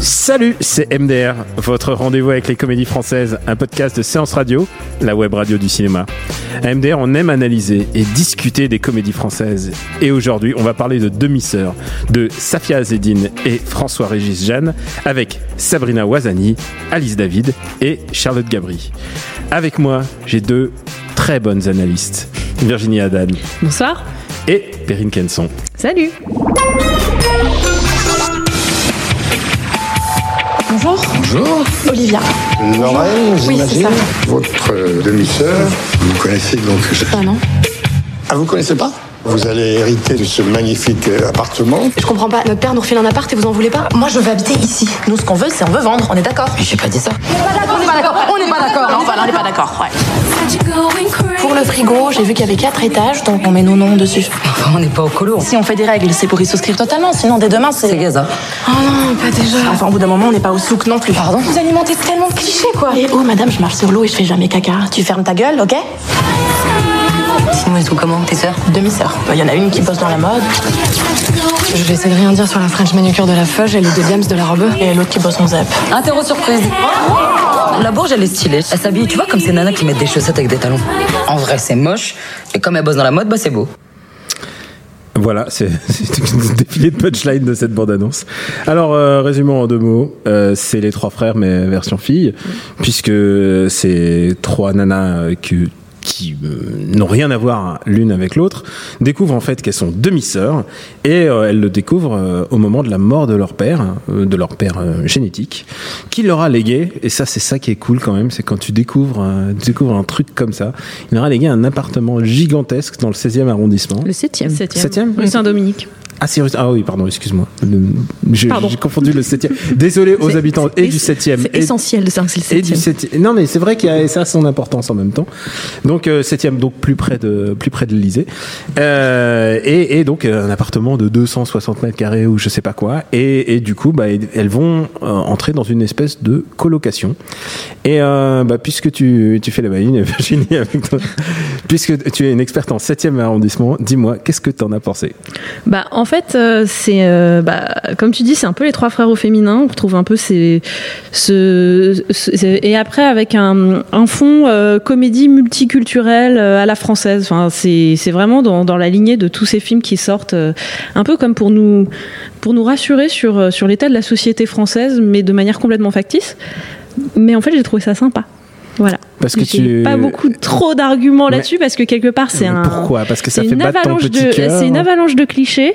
Salut, c'est MDR, votre rendez-vous avec les comédies françaises, un podcast de séance radio, la web radio du cinéma. À MDR, on aime analyser et discuter des comédies françaises. Et aujourd'hui, on va parler de Demi-sœurs, de Safia Azedine et François-Régis Jeanne, avec Sabrina Ouazani, Alice David et Charlotte Gabri. Avec moi, j'ai deux très bonnes analystes, Virginie Haddad Bonsoir. Et Perrine Kenson. Salut. Bonjour, Bonjour, Olivia. Lorraine, Oui, c'est j'imagine. ça. Votre demi-sœur, vous connaissez donc. Ah non Ah, vous connaissez pas? Vous allez hériter de ce magnifique euh, appartement. Je comprends pas. Notre père nous refile un appart et vous en voulez pas? Moi, je veux habiter ici. Nous, ce qu'on veut, c'est on veut vendre. On est d'accord? Mais j'ai pas dit ça. On n'est pas d'accord. On n'est pas d'accord. On n'est pas d'accord. Ouais. Pour le frigo, j'ai vu qu'il y avait quatre étages, donc on met nos noms dessus. Enfin, on n'est pas au colo. Si on fait des règles, c'est pour y souscrire totalement. Sinon, dès demain, c'est. C'est Gaza. Oh non, pas déjà. Enfin, au bout d'un moment, on n'est pas au souk non plus. Pardon? Vous alimentez tellement de clichés, quoi. Et oh, madame, je marche sur l'eau et je fais jamais caca. Tu fermes ta gueule, ok? Sinon, ils sont comment, tes sœurs Demi-sœur. Il y en a une qui bosse dans la mode, Je vais essayer de rien dire sur la French manucure de la Feuge et le Williams de la robe. et l'autre qui bosse en zep. Interro surprise. La bourge, elle est stylée. Elle s'habille, tu vois, comme ces nanas qui mettent des chaussettes avec des talons. En vrai, c'est moche. Et comme elle bosse dans la mode, bah c'est beau. Voilà, c'est c'est le défilé de punchline de cette bande-annonce. Alors, euh, résumons en deux mots. Euh, c'est les trois frères, mais version fille, puisque c'est trois nanas euh, que- qui euh, n'ont rien à voir l'une avec l'autre, découvrent en fait qu'elles sont demi-sœurs, et euh, elles le découvrent euh, au moment de la mort de leur père, euh, de leur père euh, génétique, qui leur a légué, et ça c'est ça qui est cool quand même, c'est quand tu découvres, euh, tu découvres un truc comme ça, il leur a légué un appartement gigantesque dans le 16e arrondissement. Le septième. Septième Rue Saint-Dominique. Ah, c'est ah oui, pardon, excuse-moi. J'ai confondu le 7 Désolé aux habitants c'est- et du 7e. C'est essentiel de savoir que c'est le et du septième. 7 Non, mais c'est vrai qu'il y a ça a son importance en même temps. Donc, euh, 7e, donc plus près de, plus près de l'Elysée. Euh, et, et donc, euh, un appartement de 260 mètres carrés ou je sais pas quoi. Et, et du coup, bah, elles vont euh, entrer dans une espèce de colocation. Et euh, bah, puisque tu, tu fais la maline, Virginie, avec toi, puisque tu es une experte en 7e arrondissement, dis-moi, qu'est-ce que tu en as pensé? Bah, en fait, euh, c'est, euh, bah, comme tu dis, c'est un peu les trois frères au féminin. On retrouve un peu ces, ce, ce- et après avec un, un fond euh, comédie multiculturelle à la française. Enfin, c'est, vraiment dans, dans la lignée de tous ces films qui sortent, un peu comme pour nous, pour nous rassurer sur, sur l'état de la société française, mais de manière complètement factice. Mais en fait, j'ai trouvé ça sympa. Voilà. Parce que tu- pas beaucoup trop d'arguments là-dessus parce que quelque part c'est un pourquoi? Parce que ça fait une avalanche petit de c'est une avalanche de clichés.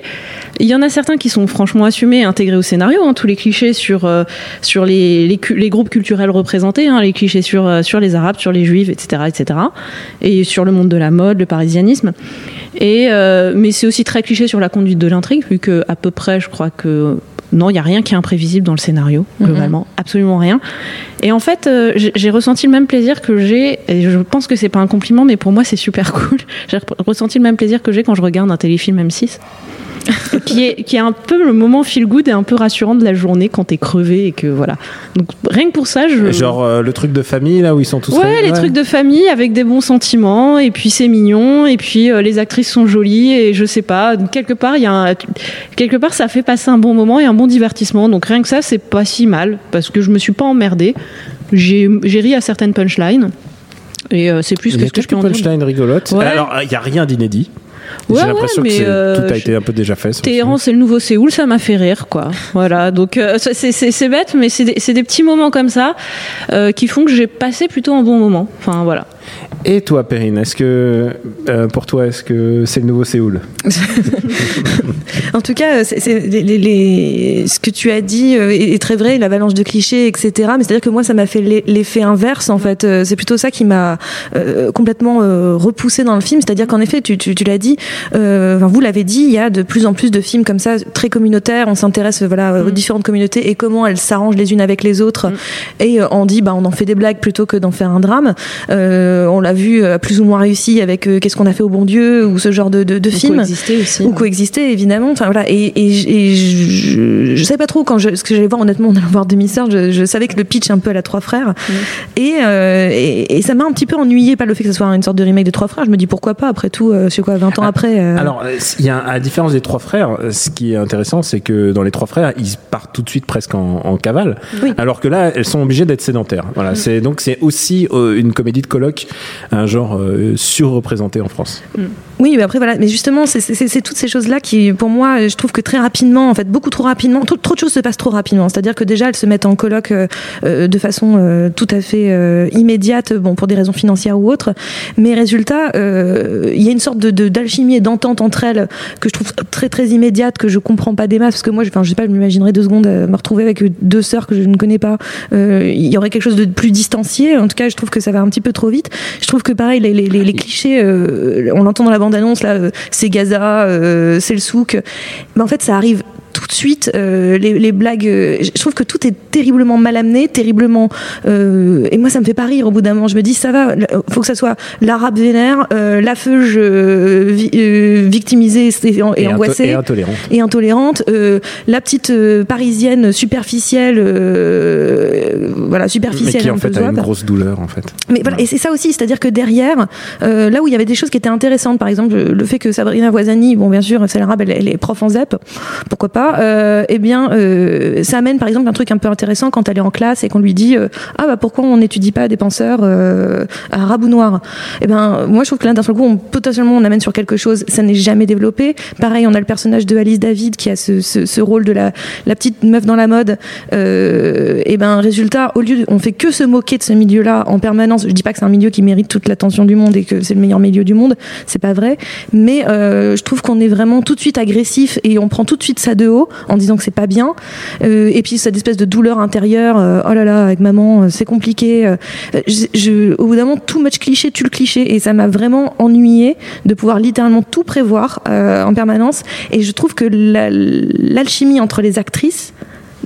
Il y en a certains qui sont franchement assumés et intégrés au scénario, hein, tous les clichés sur euh, sur les, les groupes culturels représentés, hein, les clichés sur euh, sur les arabes, sur les juifs, etc., etc. Et sur le monde de la mode, le parisianisme. Et euh, mais c'est aussi très cliché sur la conduite de l'intrigue, vu que à peu près, je crois que non, il y a rien qui est imprévisible dans le scénario, globalement, absolument rien. Et en fait, euh, j'ai ressenti le même plaisir que j'ai, et je pense que c'est pas un compliment, mais pour moi c'est super cool. J'ai re- ressenti le même plaisir que j'ai quand je regarde un téléfilm M6. qui est qui est un peu le moment feel good et un peu rassurant de la journée quand t'es crevé et que voilà. Donc rien que pour ça, je Genre euh, le truc de famille là où ils sont tous. Ouais, réunis, les trucs de famille avec des bons sentiments et puis c'est mignon et puis euh, les actrices sont jolies et je sais pas quelque part il y a un- quelque part ça fait passer un bon moment et un bon divertissement donc rien que ça c'est pas si mal parce que je me suis pas emmerdée j'ai j'ai ri à certaines punchlines et euh, c'est plus que ce que je peux en punchlines rigolotes. Ouais. Alors il y a rien d'inédit. Ouais, J'ai l'impression ouais, que euh, tout a je- été un peu déjà fait. Téhéran, c'est le nouveau Séoul, ça m'a fait rire, quoi. Voilà, donc euh, c'est- bête, mais c'est des, c'est des petits moments comme ça euh, qui font que j'ai passé plutôt un bon moment. Enfin voilà. Et toi, Perrine, est-ce que euh, pour toi, est-ce que c'est le nouveau Séoul? En tout cas, les- les- ce que tu as dit euh, est, est très vrai, l'avalanche de clichés, etc. Mais c'est-à-dire que moi, ça m'a fait l'e- l'effet inverse. En fait, Euh, c'est plutôt ça qui m'a euh, complètement euh, repoussé dans le film. C'est-à-dire qu'en effet, tu, tu, tu l'as dit, euh, enfin, vous l'avez dit, il y a de plus en plus de films comme ça, très communautaires. On s'intéresse voilà aux différentes communautés et comment elles s'arrangent les unes avec les autres. Et euh, on dit, bah, on en fait des blagues plutôt que d'en faire un drame. Euh, on l'a vu euh, plus ou moins réussi avec euh, Qu'est-ce qu'on a fait au bon Dieu ou ce genre de, de, films coexister aussi. ou coexister évidemment. Enfin voilà. Et, et, j- et je, je savais pas trop quand je, ce que j'allais voir honnêtement on allait voir demi-sœur je, je savais que le pitch un peu à la trois frères. Et, euh, et, et ça m'a un petit peu ennuyé pas le fait que ce soit une sorte de remake de trois frères. Je me dis pourquoi pas après tout euh, c'est quoi 20 ans après euh, Alors, euh, il y a, à la différence des trois frères, euh, ce qui est intéressant, c'est que dans les trois frères, ils partent tout de suite presque en, en cavale, Oui. alors que là, elles sont obligées d'être sédentaires. Voilà, c'est donc c'est aussi euh, une comédie de colloque, un genre euh, surreprésenté en France. Oui, mais après voilà, mais justement, c'est- toutes ces choses-là qui, pour moi, je trouve que très rapidement, en fait, beaucoup trop rapidement, trop, trop de choses se passent trop rapidement. C'est-à-dire que déjà, elles se mettent en colloque euh, euh, de façon tout à fait immédiate, bon, pour des raisons financières ou autres. Mais résultat, il y a une sorte de d'alchimie et d'entente entre elles que je trouve très très immédiate, que je comprends pas des masses, parce que moi, je- enfin, je sais pas, je m'imaginerais deux secondes me retrouver avec deux sœurs que je ne connais pas. Il y aurait quelque chose de plus distancié. En tout cas, je trouve que ça va un petit peu trop vite. Je trouve que pareil, les, clichés, euh, on l'entend dans la bande-annonce, là, euh, c'est Gaza, euh, c'est le souk. Mais en fait, ça arrive de suite. euh, les, les blagues, euh, je trouve que tout est terriblement mal amené, terriblement. euh, et moi, ça me fait pas rire au bout d'un moment. Je me dis, ça va, faut que ça soit l'arabe vénère, la feuge vi- victimisée et, angoissée et intolérante. et intolérante, la petite parisienne superficielle, voilà Mais superficielle, qui en fait a une grosse douleur en fait. Mais voilà, et c'est ça aussi, c'est-à-dire que derrière, là où il y avait des choses qui étaient intéressantes, par exemple le fait que Sabrina Voisani, bon bien sûr, c'est l'arabe, elle, elle est prof en ZEP, pourquoi pas, euh, eh bien euh, ça amène par exemple un truc un peu intéressant quand elle est en classe et qu'on lui dit euh, ah bah pourquoi on n'étudie pas des penseurs euh, arabes ou noirs Eh ben moi je trouve que là d'un seul coup on, potentiellement on amène sur quelque chose, ça n'est jamais développé. Pareil, on a le personnage de Alice David qui a ce, ce, ce rôle de la, la petite meuf dans la mode. Euh, et ben résultat, au lieu de, on fait que se moquer de ce milieu-là en permanence. Je dis pas que c'est un milieu qui mérite toute l'attention du monde et que c'est le meilleur milieu du monde, c'est pas vrai. Mais euh, je trouve qu'on est vraiment tout de suite agressif et on prend tout de suite ça de haut en disant que c'est pas bien. Euh, et puis cette espèce de douleur intérieure. euh, oh là là, avec maman, euh, c'est compliqué. Je, je- au bout d'un moment, too much cliché tue le cliché et ça m'a vraiment ennuyé de pouvoir littéralement tout prévoir en permanence. Et je trouve que la- l'alchimie entre les actrices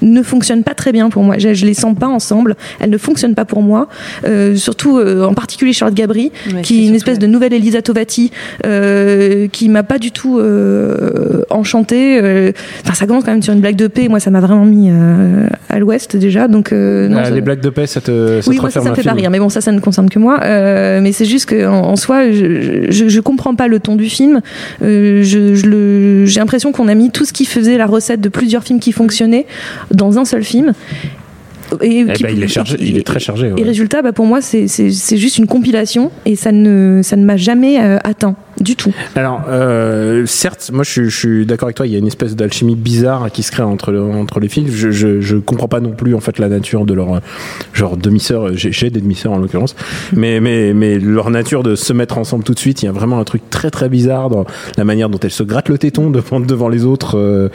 ne fonctionne pas très bien pour moi. Je, je les sens pas ensemble. Elles ne fonctionnent pas pour moi. Euh, surtout, euh, en particulier Charlotte Gabri, Ouais, qui est une espèce de nouvelle Elisa Tovati, euh, qui m'a pas du tout euh, enchantée. Euh, Enfin, ça commence quand même sur une blague de paix. Moi, ça m'a vraiment mis euh, à l'ouest déjà. Donc, euh, non, Ah, ça- les blagues de paix, ça te, ça oui, te moi ça, me fait pas rire, mais bon, ça, ça ne concerne que moi. Euh, mais c'est juste que en, en soi, je, je, je comprends pas le ton du film. Euh, je, je le- j'ai l'impression qu'on a mis tout ce qui faisait la recette de plusieurs films qui fonctionnaient dans un seul film. Et Eh ben, il est chargé- il est très chargé, ouais. Et résultat, bah, pour moi, c'est juste une compilation et ça ne, ça ne m'a jamais euh, atteint du tout. Alors, euh, certes, moi je, suis- je suis d'accord avec toi, il y a une espèce d'alchimie bizarre qui se crée entre, le- entre les films. Je, je, je comprends pas non plus en fait la nature de leur genre demi-sœur. J'ai des demi-sœurs en l'occurrence, mais, mais, mais leur nature de se mettre ensemble tout de suite, il y a vraiment un truc très très bizarre dans la manière dont elles se grattent le téton devant, devant les autres. euh.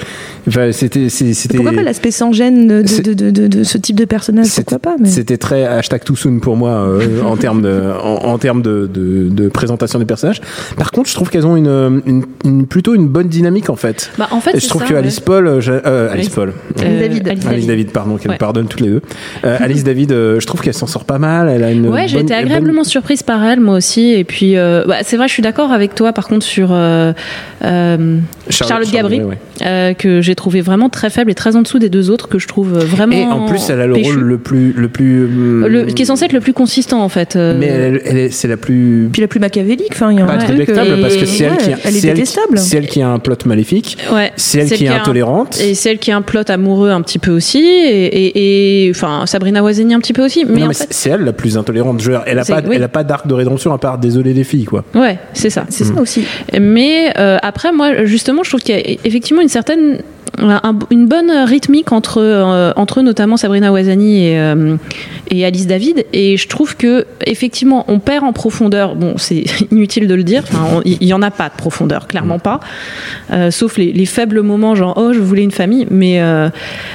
Enfin, c'était, c'était. Pourquoi pas l'aspect sans gêne de, de, de, de, de ce type de personnage Pourquoi pas mais... C'était très hashtag too soon pour moi euh, en termes de en, en termes de, de, de présentation des personnages. Par contre, je trouve qu'elles ont une, une, une- plutôt une bonne dynamique en fait. Bah, en fait, Et je trouve ça, que ouais. Alice Paul, euh, euh, Alice Alice- Paul, Euh, David. Alice Alice David, pardon, qu'elle Ouais. me pardonne toutes les deux. Euh, Alice David, je trouve qu'elle s'en sort pas mal. Elle a une Ouais, j'ai été bonne- agréablement surprise par elle, moi aussi. Et puis, euh, bah, c'est vrai, je suis d'accord avec toi, par contre, sur euh, euh, Charlotte, Gabri, ouais. euh, que j'ai trouvé vraiment très faible et très en dessous des deux autres, que je trouve vraiment. Et en plus, elle a le péchu. rôle le plus le plus Le- qui est censé être le plus consistant, en fait. euh, mais elle, elle est- c'est la plus Puis la plus machiavélique, enfin, il y a un truc, euh, parce que c'est elle qui ouais, elle c'est elle c'est elle a un plot maléfique. Ouais. C'est elle qui est un- intolérante. Et celle qui a un plot amoureux un petit peu aussi. Et, et- et- enfin, Sabrina Wazeni un petit peu aussi. Mais mais fait, c'est- c'est elle la plus intolérante. Je veux dire, elle a C'est- pas, oui. elle a pas d'arc de rédemption à part désolé les filles, quoi. ouais, c'est ça. C'est ça aussi. Mais euh, après, moi, justement, je trouve qu'il y a effectivement une certaine une bonne rythmique entre, euh, entre notamment Sabrina Ouazani et, euh, et Alice David. Et je trouve que effectivement, on perd en profondeur. Bon, c'est inutile de le dire. Il y, en a pas de profondeur, clairement pas. Euh, sauf les, les, faibles moments, genre oh, je voulais une famille. Mais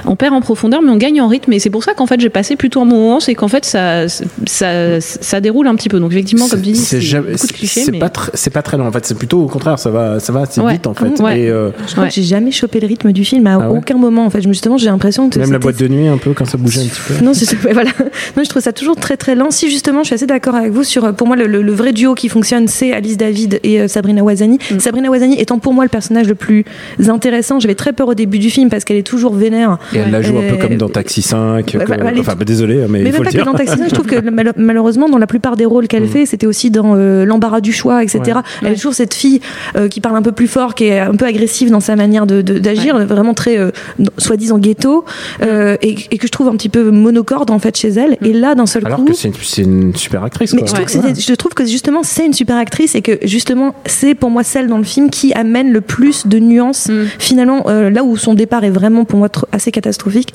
on perd en profondeur, mais on gagne en rythme. Et c'est pour ça qu'en fait, j'ai passé plutôt un moment. C'est qu'en fait, ça, ça, ça, déroule un petit peu. Donc effectivement, comme tu dis, c'est. C'est pas, très long. En fait, c'est plutôt au contraire. Ça va, ça va assez vite en fait. Et, je crois que j'ai jamais chopé le rythme du film à ah aucun moment. En fait, justement, j'ai l'impression que même la boîte de nuit un peu quand ça bougeait un petit peu. Non, c'est voilà. Non, je trouve ça toujours très très lent. Si justement, je suis assez d'accord avec vous sur. Pour moi, le, vrai duo qui fonctionne, c'est Alice David et euh, Sabrina Wazani. Mm. Sabrina Wazani étant pour moi le personnage le plus intéressant. J'avais très peur au début du film parce qu'elle est toujours vénère. Et elle la joue un peu comme dans Taxi 5. enfin, bah, désolé, mais, mais il faut le dire. dans Taxi 5, je trouve que malheureusement, dans la plupart des rôles qu'elle mm. fait, c'était aussi dans euh, l'embarras du choix, etc. Elle est toujours cette fille euh, qui parle un peu plus fort, qui est un peu agressive dans sa manière d'agir, de, vraiment très soi-disant ghetto euh, et, que je trouve un petit peu monocorde en fait chez elle. Et là, d'un seul Alors coup, que c'est une, super actrice. Mais je, trouve que je trouve que justement c'est une super actrice et que justement c'est pour moi celle dans le film qui amène le plus de nuances. Mm. Finalement, euh, là où son départ est vraiment pour moi assez catastrophique,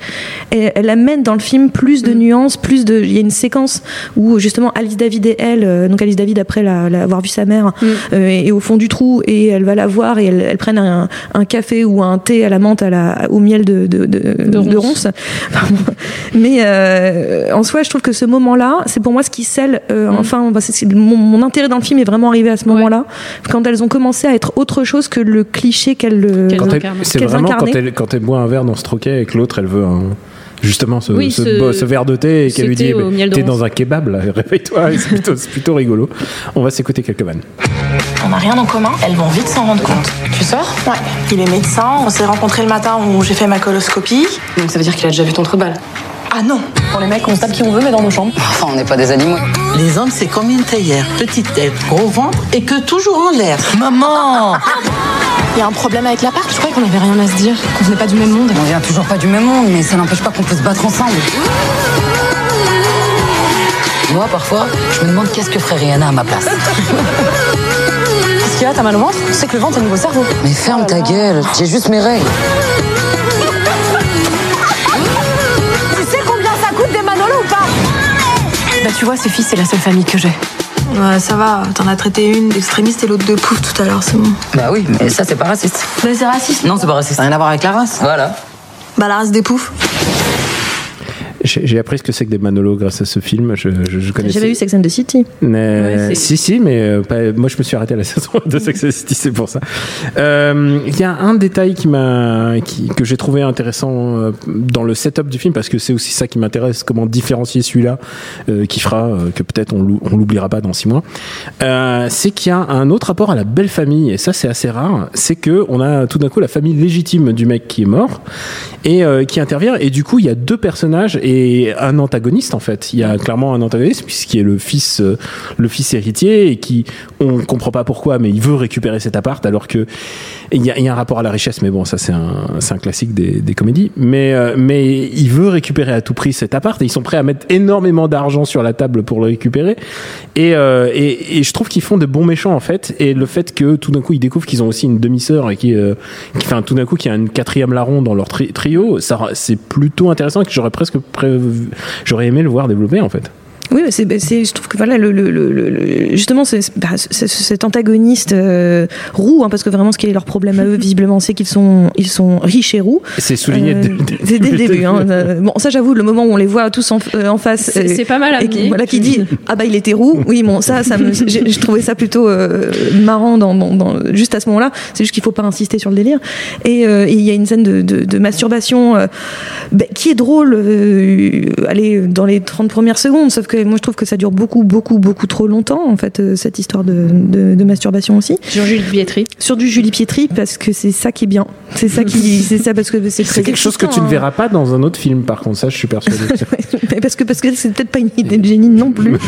et elle amène dans le film plus de mm. nuances, plus de. Il y a une séquence où justement Alice David et elle, euh, donc Alice David après l'avoir vu sa mère, mm. est au fond du trou et elle va la voir et elle, prennent un, un, café ou un thé à la menthe à la, au miel de, de, de, ronces. Mais euh, en soi, je trouve que ce moment-là, c'est pour moi ce qui scelle. Euh, mm. Enfin, bah, mon, intérêt dans le film est vraiment arrivé à ce moment-là, quand elles ont commencé à être autre chose que le cliché qu'elles euh, C'est vraiment quand elle, quand elle boit un verre dans ce troquet avec l'autre, elle veut un justement ce, ce, verre de thé et qu'elle lui dit t'es dans un kebab là réveille-toi c'est plutôt, plutôt, rigolo on va s'écouter quelques vannes on n'a rien en commun, elles vont vite s'en rendre compte. Tu sors? Ouais. Il est médecin, on s'est rencontrés le matin où j'ai fait ma coloscopie. Donc ça veut dire qu'il a déjà vu ton trebal ah non Pour les mecs, on se tape qui on veut, mais dans nos chambres. Enfin, on n'est pas des animaux. Les hommes, c'est comme une théière. Petite tête, gros ventre et que toujours en l'air. Maman Il y a un problème avec l'appart Je croyais qu'on avait rien à se dire, qu'on venait pas du même monde. On vient toujours pas du même monde, mais ça n'empêche pas qu'on peut se battre ensemble. Moi, parfois, je me demande qu'est-ce que ferait Rihanna à ma place. Qu'est-ce qu'il y a T'as mal au ventre? C'est que le ventre, c'est le nouveau cerveau. Mais ferme ta gueule, j'ai juste mes règles. Tu sais combien ça coûte des Manolos ou pas? Bah, tu vois, ces filles, c'est la seule famille que j'ai. Ouais, ça va, t'en as traité une d'extrémiste et l'autre de pouf tout à l'heure, c'est bon. Bah oui, mais ça, c'est pas raciste. Bah, c'est raciste. Non, c'est pas raciste. Rien à voir avec la race. Voilà. Bah, la race des poufs. J'ai appris ce que c'est que des Manolo grâce à ce film. Je, je, je connaissais. J'avais vu Sex and the City? Mais, si, si, mais euh, moi je me suis arrêté à la saison de Sex and the City, c'est pour ça. Euh, il y a un détail qui m'a, que j'ai trouvé intéressant euh, dans le setup du film parce que c'est aussi ça qui m'intéresse, comment différencier celui-là qui fera que peut-être on l'oubliera pas dans six mois. c'est qu'il y a un autre rapport à la belle famille et ça c'est assez rare. C'est que on a tout d'un coup la famille légitime du mec qui est mort et qui intervient et du coup il y a deux personnages et un antagoniste en fait. Il y a clairement un antagoniste puisqu'il est le fils, euh, le fils héritier et qui, on comprend pas pourquoi, mais il veut récupérer cet appart alors que il y a, un rapport à la richesse, mais bon, ça c'est un, un classique des, des comédies. Mais, euh, mais il veut récupérer à tout prix cet appart et ils sont prêts à mettre énormément d'argent sur la table pour le récupérer. Et, euh, et, et, je trouve qu'ils font de bons méchants en fait. Et le fait que tout d'un coup ils découvrent qu'ils ont aussi une demi-sœur et qui, euh, tout d'un coup qu'il y a une quatrième larron dans leur trio, ça c'est plutôt intéressant et que j'aurais presque j'aurais aimé le voir développer en fait. Oui, c'est, je trouve que voilà, le, le, le, justement, c'est, bah, cet antagoniste euh, roux, hein, parce que vraiment, ce qui est leur problème à eux, visiblement, c'est qu'ils sont, ils sont riches et roux. C'est souligné euh, dès, le début. Hein, euh, bon, ça, j'avoue, le moment où on les voit tous en, en face, c'est, pas mal et qui, voilà, qui dit ah bah il était roux. Oui, bon, ça, ça, me, j'ai, trouvé ça plutôt marrant dans, dans, dans, juste à ce moment-là. C'est juste qu'il faut pas insister sur le délire. Et il y a une scène de, de, de masturbation bah, qui est drôle, allez, dans les 30 premières secondes, sauf que moi je trouve que ça dure beaucoup, beaucoup, beaucoup trop longtemps, en fait, euh, cette histoire de, de, masturbation aussi. Sur Julie Pietri. Sur du Julie Pietri, parce que c'est ça qui est bien. C'est ça qui, c'est ça parce que c'est C'est quelque chose que tu ne verras pas dans un autre film, par contre, ça, je suis persuadé. parce que parce que c'est peut-être pas une idée de génie non plus.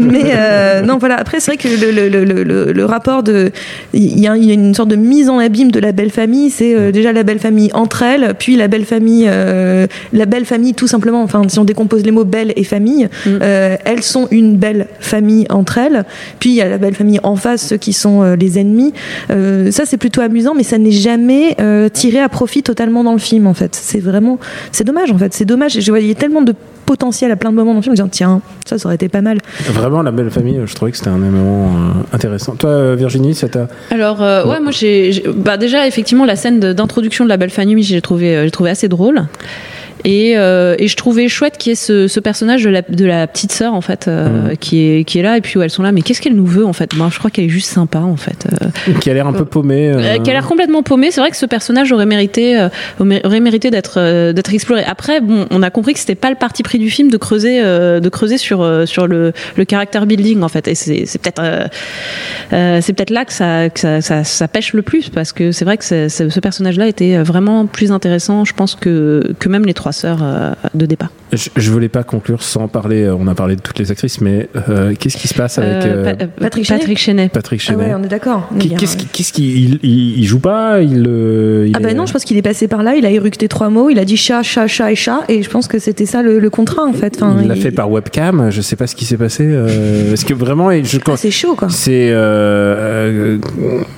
Mais euh, non, voilà. Après, c'est vrai que le, le, le, le, rapport de, il y, a, une sorte de mise en abîme de la belle famille. C'est euh, déjà la belle famille entre elles, puis la belle famille, la belle famille tout simplement. Enfin, si on décompose les mots belle et famille, mm Euh, elles sont une belle famille entre elles. Puis il y a la belle famille en face, ceux qui sont euh, les ennemis. Euh, ça, c'est plutôt amusant, mais ça n'est jamais euh, tiré à profit totalement dans le film, en fait. C'est vraiment, c'est dommage, en fait. C'est dommage. Je voyais tellement de potentiel à plein de moments dans le film, en me disant tiens, ça, ça aurait été pas mal. Vraiment, la belle famille, je trouvais que c'était un élément euh, intéressant. Toi, Virginie, ça t'a. Alors, euh, ouais, moi, j'ai, bah, déjà, effectivement, la scène d'introduction de la belle famille, j'ai trouvé, j'ai trouvé assez drôle. Et, euh, et je trouvais chouette qu'il y ait ce, ce personnage de la, de la petite sœur en fait euh, qui est qui est là. Et puis où elles sont là. Mais qu'est-ce qu'elle nous veut en fait? Moi je crois qu'elle est juste sympa en fait. Euh, Qui a l'air un peu paumé. euh, qui a l'air complètement paumée. C'est vrai que ce personnage aurait mérité aurait mérité d'être d'être exploré. Après bon on a compris que c'était pas le parti pris du film de creuser de creuser sur sur le le character building en fait. Et c'est peut-être c'est peut-être là que ça, que ça, ça, ça pêche le plus parce que c'est vrai que ce personnage-là était vraiment plus intéressant, je pense, que, que même les trois sœurs euh, de départ. Je, je voulais pas conclure sans parler. euh, On a parlé de toutes les actrices, mais euh, qu'est-ce qui se passe avec Euh, euh, Pa- euh, Patrick Chenet Patrick Chenet. Patrick Ah ouais, on est d'accord. Qu'est-ce qui- qu'est-ce qu'il il, il- il joue pas il, euh, il Ah bah est- non, je pense qu'il est passé par là, il a éructé trois mots, il a dit chat, chat, chat et chat, et je pense que c'était ça le, le contrat en fait. Enfin, il l'a fait par webcam. Je sais pas ce qui s'est passé. euh, parce que vraiment, et je, quand- Ah, c'est chaud quoi. c'est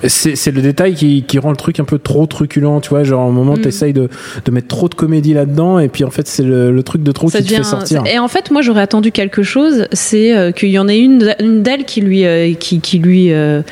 c'est c'est le détail qui, qui rend le truc un peu trop truculent. Tu vois, genre au moment Mm. t'essayes de, de mettre trop de comédie là-dedans, et puis en fait c'est le, le truc de trop Ça qui te fait sortir. Et en fait, moi, j'aurais attendu quelque chose, c'est euh, qu'il y en ait une, une d'elles qui lui, euh, qui, qui lui, euh,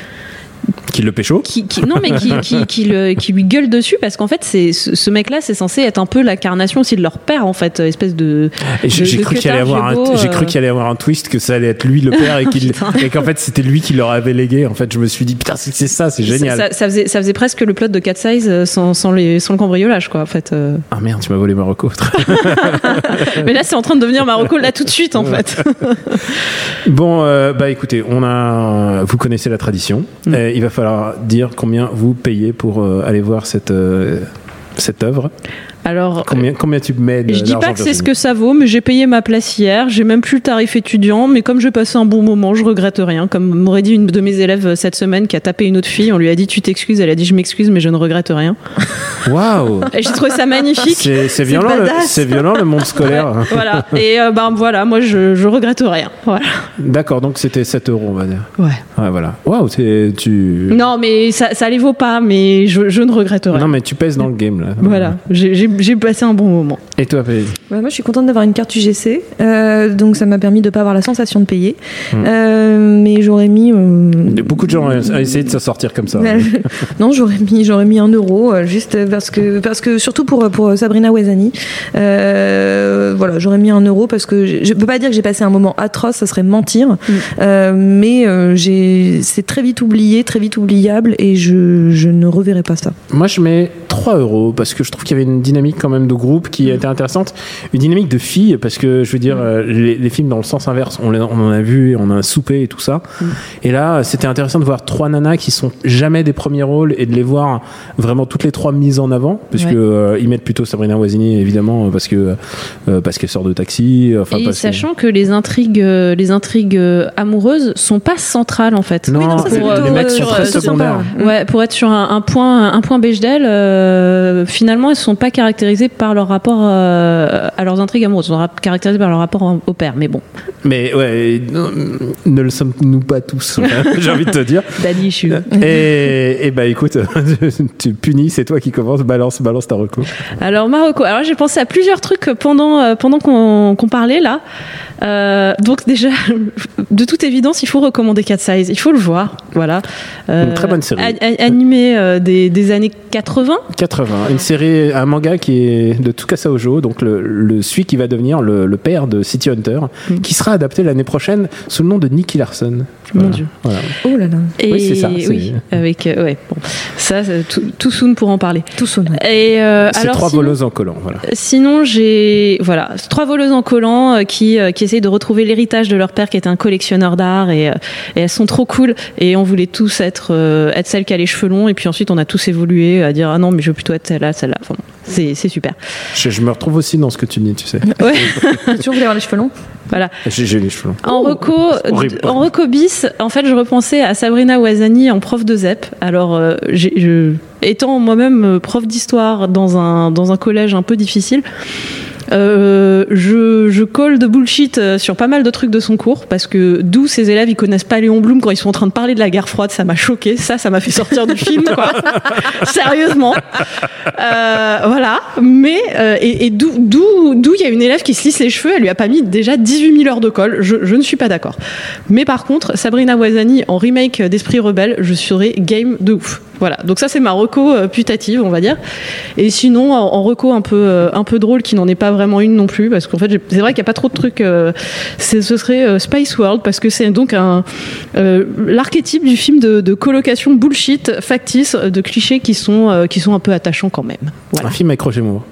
Qui le pécho qui, qui- non mais qui, qui, qui, le- qui lui gueule dessus parce qu'en fait, c'est ce, mec-là, c'est censé être un peu l'incarnation aussi de leur père, en fait, espèce de. J'ai cru qu'il allait avoir un, j'ai cru euh. qu'il allait avoir un twist que ça allait être lui le père et qu'il Putain. et qu'en fait c'était lui qui leur avait légué. En fait, je me suis dit putain c'est c'est ça, c'est génial. Ça, ça faisait, ça faisait presque le plot de Cat Size euh, sans, sans, les, sans le cambriolage, quoi, en fait. euh. Ah merde, tu m'as volé Marocco. Mais là, c'est en train de devenir Marocco, là, tout de suite, en fait. bon, euh, bah écoutez, on a, vous connaissez la tradition. Mm. Euh, il va falloir dire combien vous payez pour euh, aller voir cette euh, cette œuvre. Alors, Combien combien tu mets de Je dis pas que c'est ce que ça vaut, mais j'ai payé ma place hier. J'ai même plus le tarif étudiant, mais comme j'ai passé un bon moment, je regrette rien. Comme m'aurait dit une de mes élèves euh, cette semaine qui a tapé une autre fille, on lui a dit tu t'excuses, elle a dit je m'excuse, mais je ne regrette rien. Waouh. Et j'ai trouvé ça magnifique. C'est violent, le- violent le monde scolaire. Voilà. Et euh, ben voilà, moi je, je regrette rien. Voilà. D'accord, donc c'était 7 euros, on va dire. Ouais. Ouais, voilà. Waouh, tu. Non, mais ça, ça les vaut pas, mais je, je ne regrette rien. Non, mais tu pèses dans le game là. Voilà, j'ai- j'ai passé un bon moment. Et toi, Paige Ouais, moi, je suis contente d'avoir une carte UGC, euh, donc ça m'a permis de pas avoir la sensation de payer. Hmm. Euh, mais j'aurais mis. euh, Beaucoup de gens ont essayé de se sortir comme ça. non, j'aurais mis, j'aurais mis un euro, euh, juste parce que, parce que surtout pour pour Sabrina Wezani, euh, voilà, j'aurais mis un euro parce que je, je peux pas dire que j'ai passé un moment atroce, ça serait mentir, Euh, mais euh, j'ai, c'est très vite oublié, très vite oubliable, et je, je ne reverrai pas ça. Moi, je mets 3 euros parce que je trouve qu'il y avait une dynamique quand même de groupe qui était intéressante. Une dynamique de filles parce que je veux dire, euh, les, les films dans le sens inverse, on, les- on en a vu, on a un souper et tout ça. Et là, c'était intéressant de voir trois nanas qui sont jamais des premiers rôles et de les voir vraiment toutes les trois mises en avant parce Ouais. que euh, ils mettent plutôt Sabrina Wazini évidemment parce que euh, parce qu'elle sort de taxi. Enfin, Et parce que- sachant que les intrigues, les intrigues amoureuses sont pas centrales en fait. Non, Oui, non, ça, c'est Pour, les mecs sont sur, très sur- secondaires. Ouais, pour être sur un, un point, un point Bechdel, euh, finalement, elles sont pas caractérisées par leur rapport euh, à leurs intrigues amoureuses. Rap- caractérisées par leur rapport au- père. Mais bon, Mais ouais, non, ne le sommes-nous pas tous, j'ai envie de te dire. daddy issue. Et, et bah écoute, tu punis, c'est toi qui commence, balance, balance ta recours. Alors Marocco. Alors j'ai pensé à plusieurs trucs pendant euh, pendant qu'on parlait là. Euh, donc déjà, de toute évidence, il faut recommander Cat Size. Il faut le voir. Voilà. Euh, Une très bonne série. a- a- animé euh, des, des années 80. 80, une série, un manga qui est de Tsukasa Ojo, donc le, le celui qui va devenir le, le père de City Hunter, qui sera adapté l'année prochaine sous le nom de Nicky Larson. Mon Voilà. Dieu. Voilà. Oh là là. Et Oui, c'est ça, oui, avec euh, ouais. Bon, ça, tout, tout soon pour en parler. Tout soon. Et euh, C'est alors trois sinon- voleuses en collant, voilà. Sinon, j'ai voilà trois voleuses en collant euh, qui euh, qui essayent de retrouver l'héritage de leur père qui était un collectionneur d'art et, euh, et elles sont trop cool et on voulait tous être euh, être celle qui a les cheveux longs et puis ensuite on a tous évolué à dire ah non mais je veux plutôt être celle-là celle-là. Enfin, c'est super. Je, je me retrouve aussi dans ce que tu dis, tu sais. Ouais. Toujours voulu avoir les cheveux longs. Voilà. J'ai j'ai les cheveux longs. En reco, c'est horrible. en reco bis, en fait, je repensais à Sabrina Ouazani en prof de ZEP. Alors, euh, j'ai- je, étant moi-même euh, prof d'histoire dans un, dans un collège un peu difficile, Euh, je, je colle de bullshit euh, sur pas mal de trucs de son cours parce que d'où ces élèves ils connaissent pas Léon Blum quand ils sont en train de parler de la guerre froide, ça m'a choqué, ça, ça m'a fait sortir du film, quoi. Sérieusement. Euh, voilà. Mais euh, et, et d'où d'où d'où il y a une élève qui se lisse les cheveux, elle lui a pas mis déjà 18 000 heures de colle. Je, je ne suis pas d'accord. Mais par contre, Sabrina Wazani en remake d'Esprit rebelle, je serais game de ouf. Voilà, donc ça c'est ma reco putative, on va dire. Et sinon, en, en reco un peu un peu drôle, qui n'en est pas vraiment une non plus, parce qu'en fait c'est vrai qu'il n'y a pas trop de trucs. euh, ce serait euh, Spice World parce que c'est donc un euh, l'archétype du film de, colocation bullshit factice de clichés qui sont euh, qui sont un peu attachants quand même. Un film avec Roger Moore.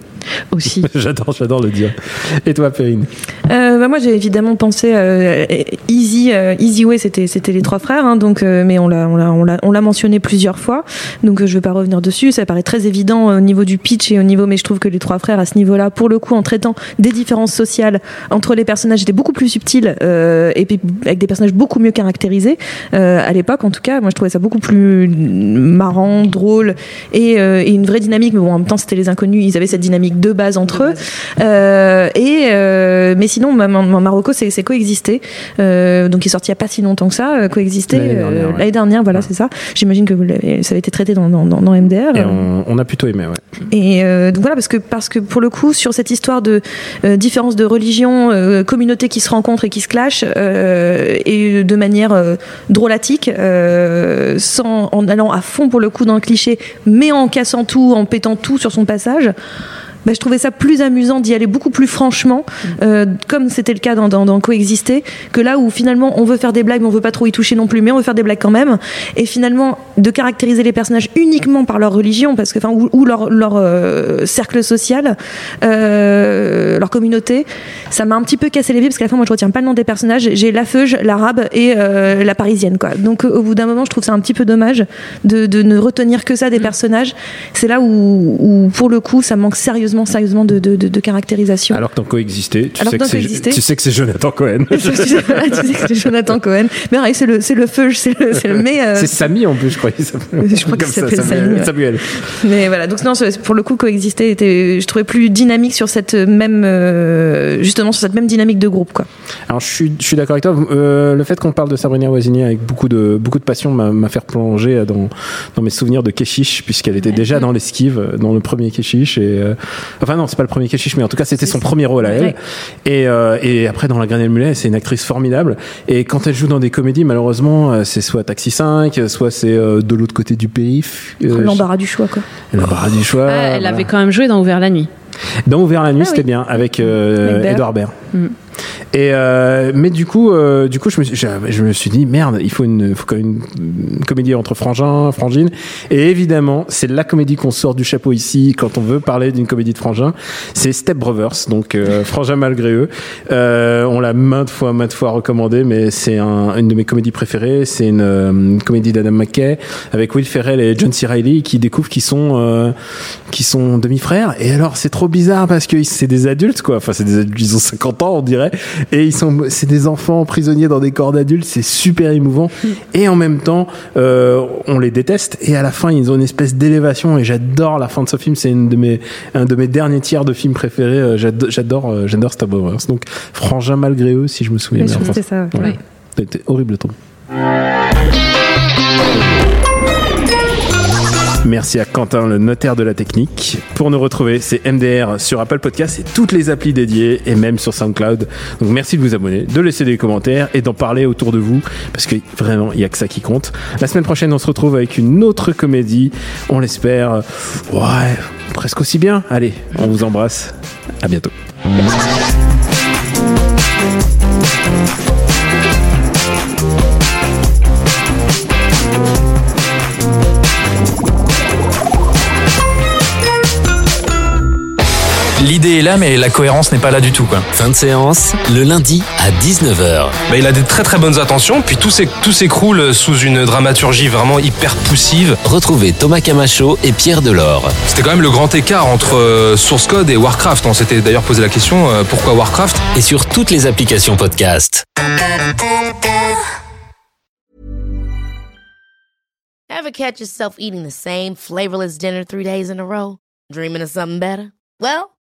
Aussi. j'adore, j'adore le dire. Et toi, Perrine Euh, bah, moi j'ai évidemment pensé euh, Easy euh, Easy Way c'était c'était les trois frères hein, donc euh, mais on l'a on l'a on l'a on l'a mentionné plusieurs fois. Donc je vais pas revenir dessus. Ça paraît très évident au niveau du pitch et au niveau mais je trouve que les trois frères à ce niveau-là pour le coup en traitant des différences sociales entre les personnages étaient beaucoup plus subtils euh, et puis avec des personnages beaucoup mieux caractérisés à l'époque en tout cas. Moi je trouvais ça beaucoup plus marrant drôle et, et une vraie dynamique. Mais bon en même temps c'était les inconnus. Ils avaient cette dynamique de base entre eux euh, et euh, mais sinon ma- Marocco c'est c'est coexister euh, donc il est sorti il y a pas si longtemps que ça euh, coexister L'année euh, dernière, ouais. l'année dernière voilà c'est ça j'imagine que vous l'avez- ça avait été traité dans, dans, dans, dans MDR Et on, on a plutôt aimé, ouais. et euh, donc voilà, parce que, parce que pour le coup, sur cette histoire de euh, différence de religion, euh, communautés qui se rencontrent et qui se clashent, euh, et de manière euh, drôlatique, euh, sans, en allant à fond pour le coup dans le cliché, mais en cassant tout, en pétant tout sur son passage. Bah, je trouvais ça plus amusant d'y aller beaucoup plus franchement, euh, comme c'était le cas dans, dans, dans Coexister, que là où finalement on veut faire des blagues, mais on veut pas trop y toucher non plus, mais on veut faire des blagues quand même, et finalement de caractériser les personnages uniquement par leur religion, parce que enfin ou, ou leur, leur euh, cercle social, euh, leur communauté, ça m'a un petit peu cassé les pieds parce qu'à la fin moi je retiens pas le nom des personnages, j'ai la feuge, l'arabe et la parisienne quoi. Donc au bout d'un moment je trouve ça un petit peu dommage de, de ne retenir que ça des personnages. C'est là où, où pour le coup ça manque sérieusement sérieusement de, de, de, de caractérisation. Alors que dans Coexister, tu Alors sais que Coexister- tu sais que c'est Jonathan Cohen. tu sais que c'est Jonathan Cohen. Mais ouais, c'est le, c'est le feu, c'est le, c'est le mais, euh, C'est Samy en plus, je crois. qu'il s'appelle. Je crois qu'il s'appelle Samuel. Samy, ouais. Samuel. Mais voilà, donc non, pour le coup, coexister était, je trouvais plus dynamique sur cette même, euh, justement sur cette même dynamique de groupe, quoi. Alors je suis, je suis d'accord avec toi. Euh, le fait qu'on parle de Sabrina Wazini avec beaucoup de, beaucoup de passion m'a m'a fait replonger dans, dans mes souvenirs de Keshish, puisqu'elle était déjà dans l'esquive, dans le premier Keshish. Et, euh, enfin non, c'est pas le premier Keshish, mais en tout cas c'était son premier rôle à elle. Ouais. Et, euh, et après dans La Granelle Mulet, c'est une actrice formidable. Et quand elle joue dans des comédies, malheureusement, euh, c'est soit Taxi 5, soit c'est euh, de l'autre côté du périph. Euh, L'embarras du choix, quoi. L'embarras du choix. Ah, elle voilà. avait quand même joué dans Ouvert la nuit. Dans Ouvert la nuit, Ah c'était oui. bien avec euh. Edouard Baird. Mm. Et euh, mais du coup, euh, du coup, je me, suis, je, je me suis dit merde, il faut une, faut quand même une, comédie entre frangin, frangine. Et évidemment, c'est la comédie qu'on sort du chapeau ici quand on veut parler d'une comédie de frangin. C'est Step Brothers, donc euh, frangin malgré eux. Euh, on l'a maintes fois, maintes fois recommandé, mais c'est un, une de mes comédies préférées. C'est une, euh, une comédie d'Adam McKay avec Will Ferrell et John C. Reilly qui découvrent qu'ils sont, euh, qui sont demi-frères. Et alors, c'est trop bizarre parce que c'est des adultes, quoi. Enfin, c'est des adultes, ils ont 50 ans, on dirait. Et ils sont, c'est des enfants prisonniers dans des corps d'adultes. C'est super émouvant. Et en même temps, euh, on les déteste. Et à la fin, ils ont une espèce d'élévation. Et j'adore la fin de ce film. C'est une de mes, un de mes derniers tiers de films préférés. Euh, J'adore, j'adore, euh, j'adore Step Brothers. Donc, Frangin malgré eux, si je me souviens bien. C'était horrible ton. Merci à Quentin, le notaire de la technique. Pour nous retrouver, c'est MDR sur Apple Podcast et toutes les applis dédiées et même sur SoundCloud. Donc merci de vous abonner, de laisser des commentaires et d'en parler autour de vous parce que vraiment, il y a que ça qui compte. La semaine prochaine, on se retrouve avec une autre comédie. On l'espère. presque aussi bien. Allez, on vous embrasse. À bientôt. L'idée est là, mais la cohérence n'est pas là du tout. Quoi. Fin de séance, le lundi à 19h. Bah, il a des très très bonnes intentions, puis tout s'écroule sous une dramaturgie vraiment hyper poussive. Retrouvez Thomas Camacho et Pierre Delors. C'était quand même le grand écart entre euh, Source Code et Warcraft. On s'était d'ailleurs posé la question euh, pourquoi Warcraft? Et sur toutes les applications podcast. Ever catch yourself eating the same flavorless dinner three days in a row? Dreaming of something better? Well,